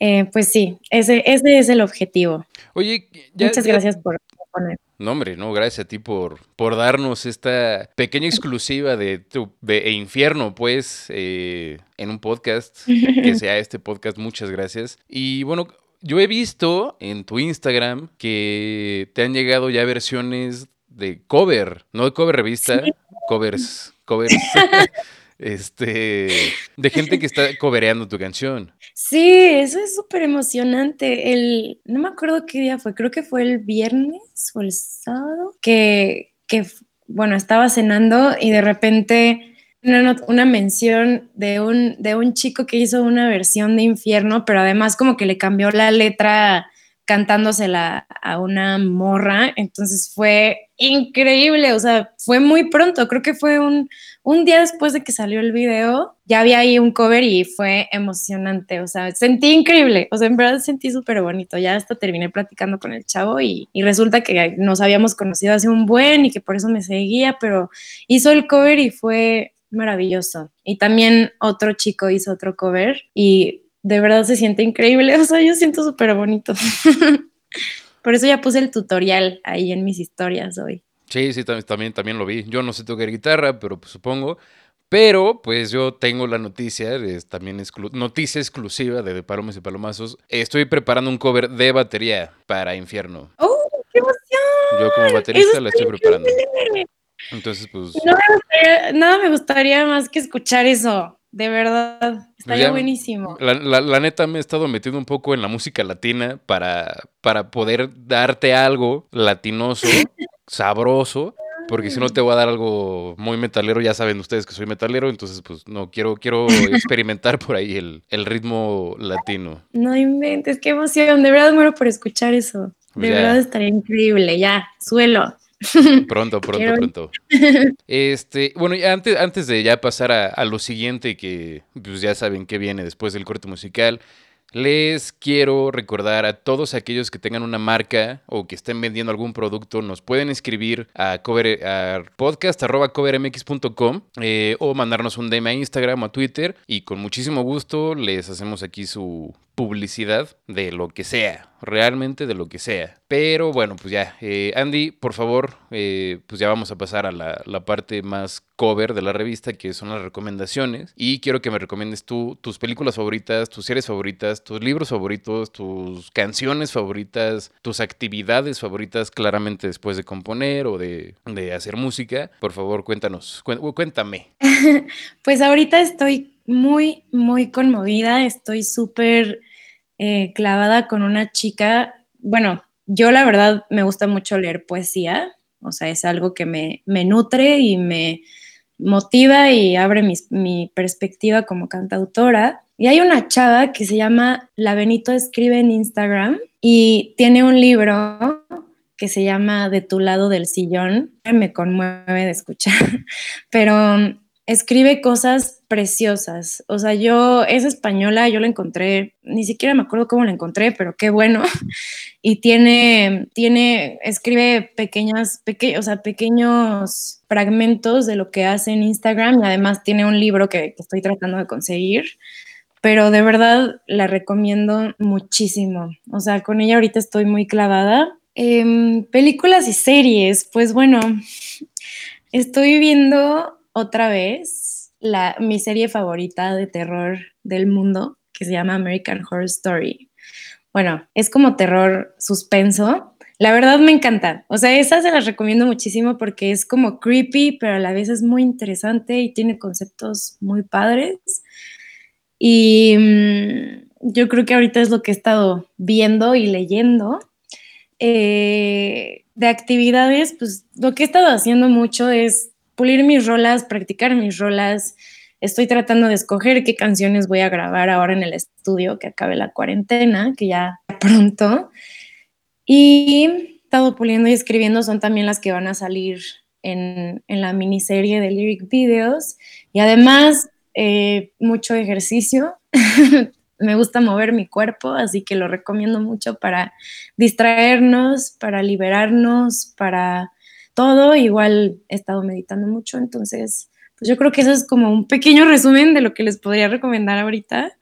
eh, pues sí, ese, ese es el objetivo. Oye, ya, muchas gracias por poner. No, hombre, no, gracias a ti por, por darnos esta pequeña exclusiva de, tu, de e Infierno, pues, eh, en un podcast, que sea este podcast, muchas gracias. Y bueno, yo he visto en tu Instagram que te han llegado ya versiones de cover, no de cover revista, ¿Sí? covers, covers. este, de gente que está cobereando tu canción. Sí, eso es súper emocionante. El, no me acuerdo qué día fue, creo que fue el viernes o el sábado, que, que bueno, estaba cenando y de repente una, una mención de un, de un chico que hizo una versión de Infierno, pero además como que le cambió la letra cantándosela a una morra, entonces fue increíble, o sea, fue muy pronto, creo que fue un, un día después de que salió el video, ya había ahí un cover y fue emocionante, o sea, sentí increíble, o sea, en verdad sentí súper bonito, ya hasta terminé platicando con el chavo y, y, resulta que nos habíamos conocido hace un buen y que por eso me seguía, pero hizo el cover y fue maravilloso. Y también otro chico hizo otro cover y de verdad se siente increíble, o sea, yo siento súper bonito. Por eso ya puse el tutorial ahí en mis historias hoy. Sí, sí, también, también lo vi. Yo no sé tocar guitarra, pero pues, supongo. Pero, pues yo tengo la noticia, es también noticia exclusiva de, de Palomas y Palomazos. Estoy preparando un cover de batería para Infierno. ¡Oh, qué emoción! Yo como baterista la estoy preparando. Entonces, pues... nada me gustaría más que escuchar eso. De verdad, estaría buenísimo. La, neta me he estado metiendo un poco en la música latina para, para poder darte algo latinoso, sabroso, porque si no te voy a dar algo muy metalero, ya saben ustedes que soy metalero, entonces pues no, quiero, quiero experimentar por ahí el, ritmo latino. No inventes, qué emoción, de verdad muero por escuchar eso. De verdad estaría increíble, ya, suelo. Pronto, pronto, pronto. Este, bueno, antes, antes de ya pasar a, lo siguiente, que pues ya saben que viene después del corte musical, les quiero recordar a todos aquellos que tengan una marca o que estén vendiendo algún producto, nos pueden escribir a, cover, a podcast.covermx.com eh, o mandarnos un DM a Instagram o a Twitter y con muchísimo gusto les hacemos aquí su publicidad de lo que sea, realmente de lo que sea. Pero bueno, pues ya, eh, Andy, por favor, eh, pues ya vamos a pasar a la, la, parte más cover de la revista, que son las recomendaciones. Y quiero que me recomiendes tú tus películas favoritas, tus series favoritas, tus libros favoritos, tus canciones favoritas, tus actividades favoritas, claramente después de componer o de, de hacer música. Por favor, cuéntanos, cuéntame. pues ahorita estoy muy, muy conmovida, estoy súper eh, clavada con una chica, bueno, yo la verdad me gusta mucho leer poesía, o sea, es algo que me, me nutre y me motiva y abre mi, perspectiva como cantautora. Y hay una chava que se llama La Benito Escribe en Instagram y tiene un libro que se llama De tu lado del sillón. Me conmueve de escuchar, pero escribe cosas preciosas. O sea, yo, es española, yo la encontré, ni siquiera me acuerdo cómo la encontré, pero qué bueno. Y tiene, tiene, escribe pequeñas, peque, o sea, pequeños fragmentos de lo que hace en Instagram y además tiene un libro que, estoy tratando de conseguir. Pero de verdad la recomiendo muchísimo. O sea, con ella ahorita estoy muy clavada. Em, películas y series, pues bueno, estoy viendo otra vez la, mi serie favorita de terror del mundo, que se llama American Horror Story. Bueno, es como terror suspenso. La verdad me encanta. O sea, esa se las recomiendo muchísimo porque es como creepy, pero a la vez es muy interesante y tiene conceptos muy padres. Y mm, yo creo que ahorita es lo que he estado viendo y leyendo. Eh, de actividades, pues lo que he estado haciendo mucho es pulir mis rolas, practicar mis rolas. Estoy tratando de escoger qué canciones voy a grabar ahora en el estudio, que acabe la cuarentena, que ya pronto. Y he estado puliendo y escribiendo, son también las que van a salir en, en la miniserie de Lyric Videos. Y además, eh, mucho ejercicio. Me gusta mover mi cuerpo, así que lo recomiendo mucho para distraernos, para liberarnos, para todo. Igual he estado meditando mucho, entonces, pues yo creo que eso es como un pequeño resumen de lo que les podría recomendar ahorita.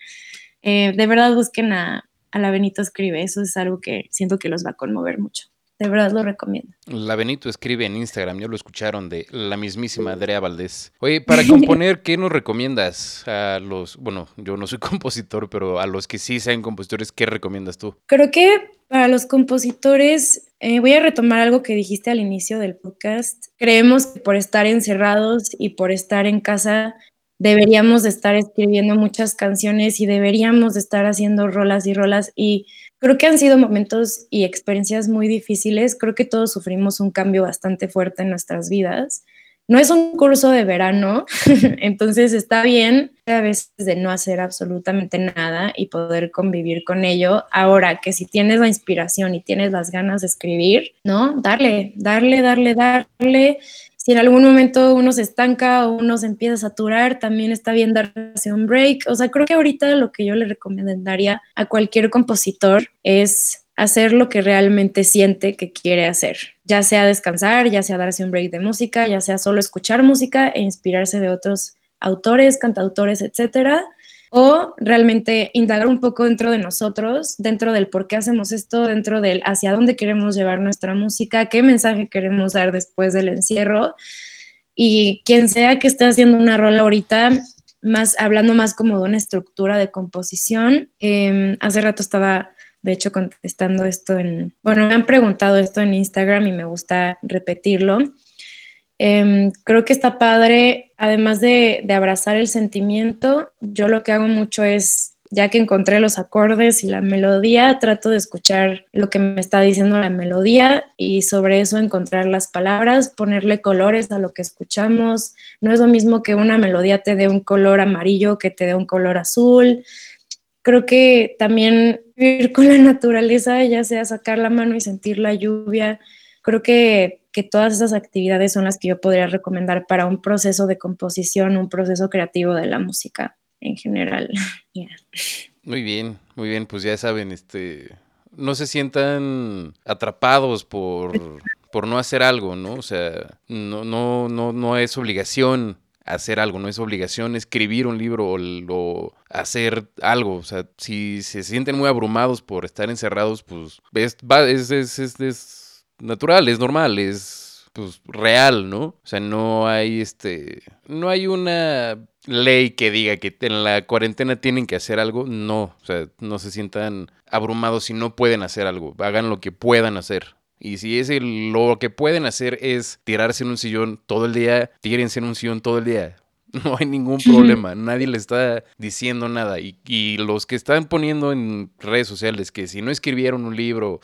Eh, de verdad busquen a, a la Benito Escribe, eso es algo que siento que los va a conmover mucho. De verdad lo recomiendo. La Benito escribe en Instagram, ya lo escucharon de la mismísima Andrea Valdés. Oye, para componer, ¿qué nos recomiendas a los, bueno, yo no soy compositor, pero a los que sí sean compositores, ¿qué recomiendas tú? Creo que para los compositores, eh, voy a retomar algo que dijiste al inicio del podcast. Creemos que por estar encerrados y por estar en casa deberíamos de estar escribiendo muchas canciones y deberíamos de estar haciendo rolas y rolas y creo que han sido momentos y experiencias muy difíciles. Creo que todos sufrimos un cambio bastante fuerte en nuestras vidas no es un curso de verano, entonces está bien a veces de no hacer absolutamente nada y poder convivir con ello. Ahora que si tienes la inspiración y tienes las ganas de escribir, ¿no? Darle, darle, darle, darle. Si en algún momento uno se estanca o uno se empieza a saturar, también está bien darse un break. O sea, creo que ahorita lo que yo le recomendaría a cualquier compositor es hacer lo que realmente siente que quiere hacer, ya sea descansar, ya sea darse un break de música, ya sea solo escuchar música e inspirarse de otros autores, cantautores, etcétera, o realmente indagar un poco dentro de nosotros, dentro del por qué hacemos esto, dentro del hacia dónde queremos llevar nuestra música, qué mensaje queremos dar después del encierro. Y quien sea que esté haciendo una rola ahorita, más hablando más como de una estructura de composición, em, hace rato estaba de hecho, contestando esto en, bueno, me han preguntado esto en Instagram y me gusta repetirlo. Em, creo que está padre, además de, de, abrazar el sentimiento, yo lo que hago mucho es, ya que encontré los acordes y la melodía, trato de escuchar lo que me está diciendo la melodía y sobre eso encontrar las palabras, ponerle colores a lo que escuchamos. No es lo mismo que una melodía te dé un color amarillo que te dé un color azul creo que también ir con la naturaleza, ya sea sacar la mano y sentir la lluvia, creo que, todas esas actividades son las que yo podría recomendar para un proceso de composición, un proceso creativo de la música en general. Muy bien, muy bien, pues ya saben, este, no se sientan atrapados por, por no hacer algo, ¿no? O sea, no, no, no, no es obligación hacer algo, no es obligación escribir un libro o, hacer algo. O sea, si se sienten muy abrumados por estar encerrados, pues es, es, es, es natural, es normal, es pues real, ¿no? O sea, no hay este, no hay una ley que diga que en la cuarentena tienen que hacer algo, no, o sea, no se sientan abrumados si no pueden hacer algo, hagan lo que puedan hacer. Y si es lo que pueden hacer es tirarse en un sillón todo el día, tírense en un sillón todo el día. No hay ningún problema, nadie le está diciendo nada. Y, y, los que están poniendo en redes sociales que si no escribieron un libro,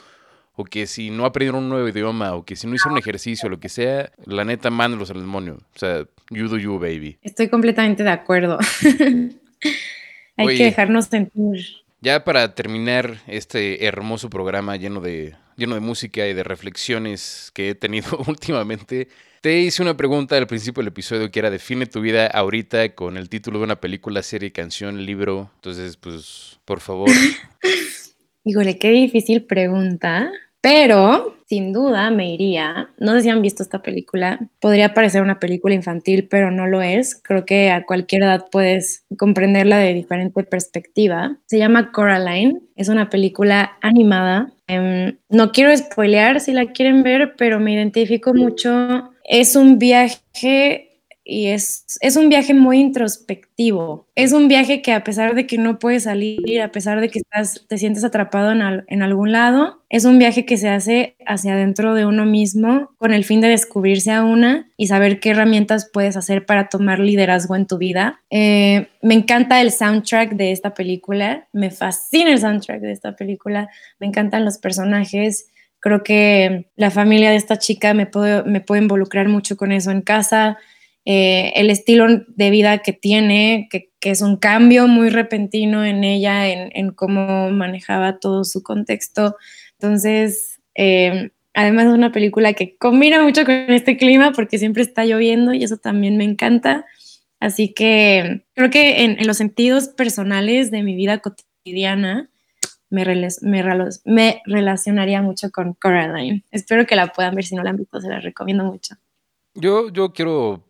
o que si no aprendieron un nuevo idioma, o que si no hicieron un ejercicio, lo que sea, la neta, mándelos al demonio. O sea, you do you, baby. Estoy completamente de acuerdo. hay que dejarnos sentir. Ya para terminar este hermoso programa lleno de lleno de música y de reflexiones que he tenido últimamente. Te hice una pregunta al principio del episodio que era define tu vida ahorita con el título de una película, serie, canción, libro. Entonces, pues, por favor. Híjole, qué difícil pregunta. Pero, sin duda, me iría. No sé si han visto esta película. Podría parecer una película infantil, pero no lo es. Creo que a cualquier edad puedes comprenderla de diferente perspectiva. Se llama Coraline. Es una película animada. Em, no quiero spoilear si la quieren ver, pero me identifico mucho. Es un viaje y es, es un viaje muy introspectivo. Es un viaje que a pesar de que no puedes salir, a pesar de que estás, te sientes atrapado en, en algún lado, es un viaje que se hace hacia adentro de uno mismo con el fin de descubrirse a una y saber qué herramientas puedes hacer para tomar liderazgo en tu vida. Eh, me encanta el soundtrack de esta película, me fascina el soundtrack de esta película, me encantan los personajes. Creo que la familia de esta chica me puede, me puede involucrar mucho con eso en casa eh, el estilo de vida que tiene, que, es un cambio muy repentino en ella, en, cómo manejaba todo su contexto. Entonces, eh, además es una película que combina mucho con este clima porque siempre está lloviendo y eso también me encanta. Así que creo que en, los sentidos personales de mi vida cotidiana, me, me, relacionaría mucho con Coraline. Espero que la puedan ver, si no la han visto, se la recomiendo mucho. Yo, yo quiero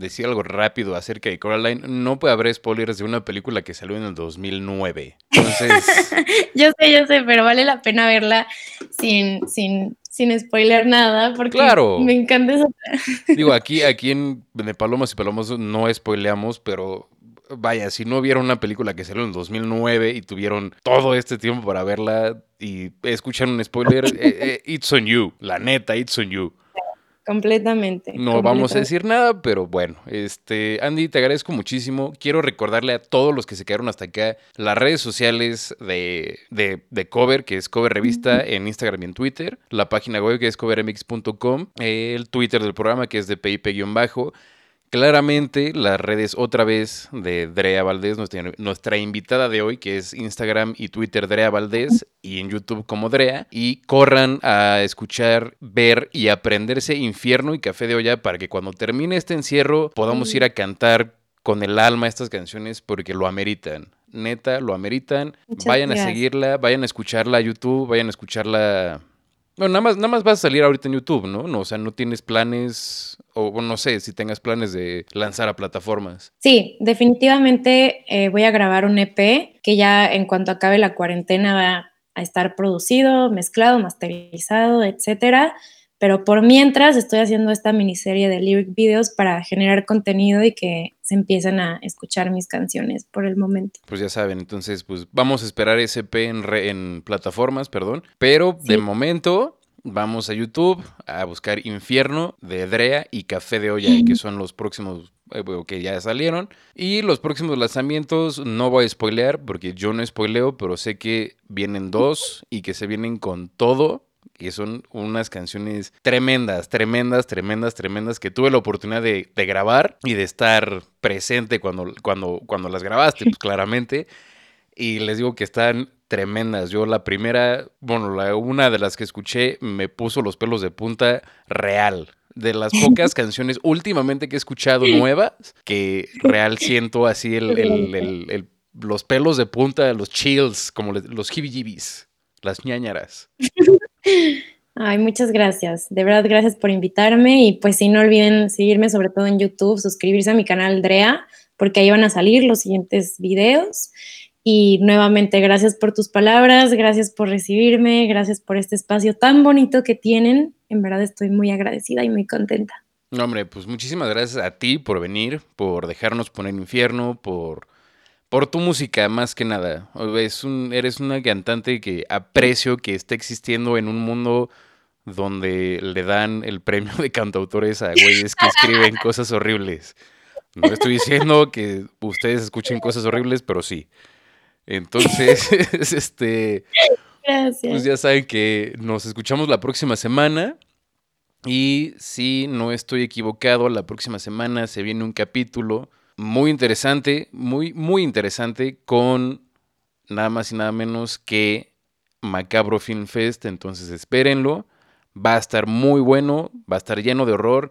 decir algo rápido acerca de Coraline, no puede haber spoilers de una película que salió en el 2009. Entonces... yo sé, yo sé, pero vale la pena verla sin, sin, sin spoiler nada, porque me encanta esa... Digo, aquí, aquí en de Palomas y Palomas no spoileamos, pero vaya, si no vieron una película que salió en el 2009 y tuvieron todo este tiempo para verla y escuchan un spoiler, eh, eh, it's on you, la neta, it's on you. Completamente. No vamos a decir nada, pero bueno, este, Andy, te agradezco muchísimo. Quiero recordarle a todos los que se quedaron hasta acá las redes sociales de, de, Cover, que es Cover Revista en Instagram y en Twitter, la página web que es covermx.com, el Twitter del programa que es de PIP-bajo. Claramente las redes otra vez de Drea Valdés, nuestra, invitada de hoy, que es Instagram y Twitter Drea Valdés y en YouTube como Drea. Y corran a escuchar, ver y aprenderse Infierno y Café de Olla para que cuando termine este encierro podamos ir a cantar con el alma estas canciones porque lo ameritan. Neta, lo ameritan. vayan a seguirla, vayan a escucharla a YouTube, vayan a escucharla bueno, nada más, nada más vas a salir ahorita en YouTube, ¿no? no o sea, no tienes planes, o no sé si tengas planes de lanzar a plataformas. Sí, definitivamente eh, voy a grabar un EP que ya en cuanto acabe la cuarentena va a estar producido, mezclado, masterizado, etcétera pero por mientras estoy haciendo esta miniserie de lyric videos para generar contenido y que se empiecen a escuchar mis canciones por el momento. Pues ya saben, entonces pues vamos a esperar ese P en, en plataformas, perdón, pero de momento vamos a YouTube a buscar Infierno de Drea y Café de Olla, que son los próximos eh, que ya salieron. Y los próximos lanzamientos no voy a spoilear porque yo no spoileo, pero sé que vienen dos y que se vienen con todo que son unas canciones tremendas, tremendas, tremendas, tremendas, que tuve la oportunidad de, grabar y de estar presente cuando, cuando, cuando las grabaste, pues claramente. Y les digo que están tremendas. Yo la primera, bueno, la, una de las que escuché me puso los pelos de punta real. De las pocas canciones últimamente que he escuchado nuevas, que real siento así el, los pelos de punta, los chills, como los hibijibis, las ñañaras. Ay, muchas gracias. De verdad, gracias por invitarme. Y pues sí, no olviden seguirme sobre todo en YouTube, suscribirse a mi canal Drea, porque ahí van a salir los siguientes videos. Y nuevamente, gracias por tus palabras, gracias por recibirme, gracias por este espacio tan bonito que tienen. En verdad estoy muy agradecida y muy contenta. No, hombre, pues muchísimas gracias a ti por venir, por dejarnos poner infierno, por por tu música, más que nada. Es un, eres una cantante que aprecio que esté existiendo en un mundo donde le dan el premio de cantautores a güeyes que escriben cosas horribles. No estoy diciendo que ustedes escuchen cosas horribles, pero sí. Entonces, este. Pues ya saben que nos escuchamos la próxima semana. Y si no estoy equivocado, la próxima semana se viene un capítulo muy interesante, muy, muy interesante con nada más y nada menos que Macabro Film Fest. Entonces espérenlo. Va a estar muy bueno, va a estar lleno de horror.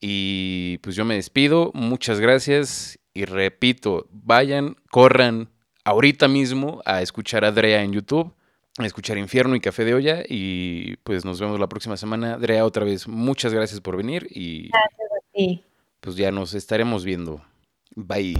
Y pues yo me despido. Muchas gracias. Y repito, vayan, corran ahorita mismo a escuchar a Drea en YouTube, a escuchar Infierno y Café de Olla. Y pues nos vemos la próxima semana. Drea, otra vez, muchas gracias por venir. Y gracias a ti. pues ya nos estaremos viendo. Bye.